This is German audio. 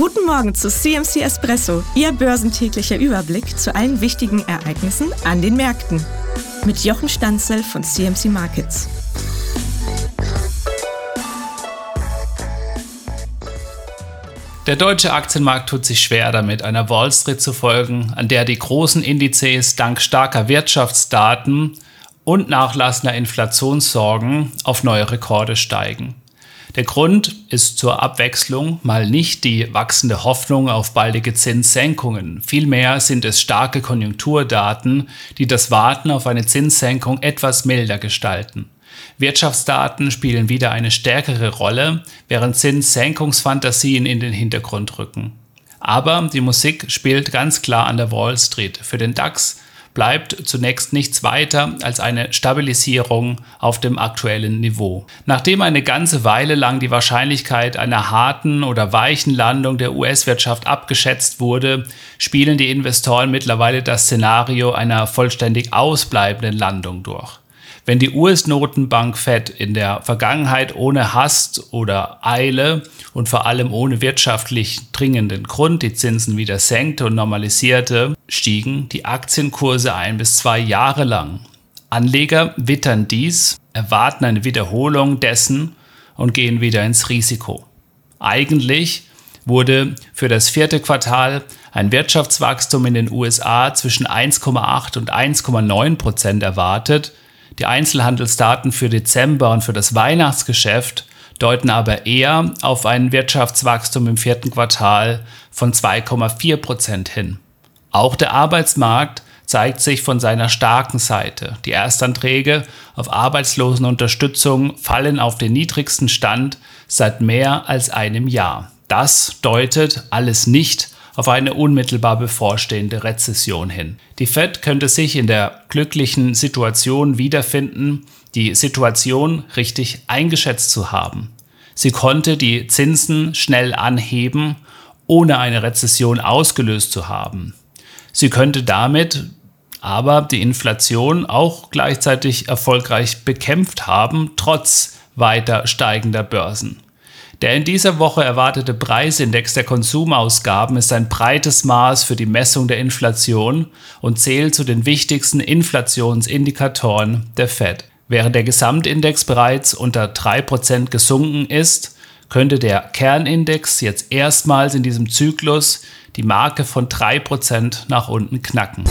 Guten Morgen zu CMC Espresso, Ihr börsentäglicher Überblick zu allen wichtigen Ereignissen an den Märkten. Mit Jochen Stanzel von CMC Markets. Der deutsche Aktienmarkt tut sich schwer damit, einer Wall Street zu folgen, an der die großen Indizes dank starker Wirtschaftsdaten und nachlassender Inflationssorgen auf neue Rekorde steigen. Der Grund ist zur Abwechslung mal nicht die wachsende Hoffnung auf baldige Zinssenkungen. Vielmehr sind es starke Konjunkturdaten, die das Warten auf eine Zinssenkung etwas milder gestalten. Wirtschaftsdaten spielen wieder eine stärkere Rolle, während Zinssenkungsfantasien in den Hintergrund rücken. Aber die Musik spielt ganz klar an der Wall Street. Für den DAX bleibt zunächst nichts weiter als eine Stabilisierung auf dem aktuellen Niveau. Nachdem eine ganze Weile lang die Wahrscheinlichkeit einer harten oder weichen Landung der US-Wirtschaft abgeschätzt wurde, spielen die Investoren mittlerweile das Szenario einer vollständig ausbleibenden Landung durch. Wenn die US-Notenbank Fed in der Vergangenheit ohne Hast oder Eile und vor allem ohne wirtschaftlich dringenden Grund die Zinsen wieder senkte und normalisierte, stiegen die Aktienkurse ein bis zwei Jahre lang. Anleger wittern dies, erwarten eine Wiederholung dessen und gehen wieder ins Risiko. Eigentlich wurde für das vierte Quartal ein Wirtschaftswachstum in den USA zwischen 1,8 und 1,9 Prozent erwartet, die Einzelhandelsdaten für Dezember und für das Weihnachtsgeschäft deuten aber eher auf ein Wirtschaftswachstum im vierten Quartal von 2,4 Prozent hin. Auch der Arbeitsmarkt zeigt sich von seiner starken Seite. Die Erstanträge auf Arbeitslosenunterstützung fallen auf den niedrigsten Stand seit mehr als einem Jahr. Das deutet alles nicht auf eine unmittelbar bevorstehende Rezession hin. Die Fed könnte sich in der glücklichen Situation wiederfinden, die Situation richtig eingeschätzt zu haben. Sie konnte die Zinsen schnell anheben, ohne eine Rezession ausgelöst zu haben. Sie könnte damit aber die Inflation auch gleichzeitig erfolgreich bekämpft haben, trotz weiter steigender Börsen. Der in dieser Woche erwartete Preisindex der Konsumausgaben ist ein breites Maß für die Messung der Inflation und zählt zu den wichtigsten Inflationsindikatoren der Fed. Während der Gesamtindex bereits unter 3% gesunken ist, könnte der Kernindex jetzt erstmals in diesem Zyklus die Marke von 3% nach unten knacken.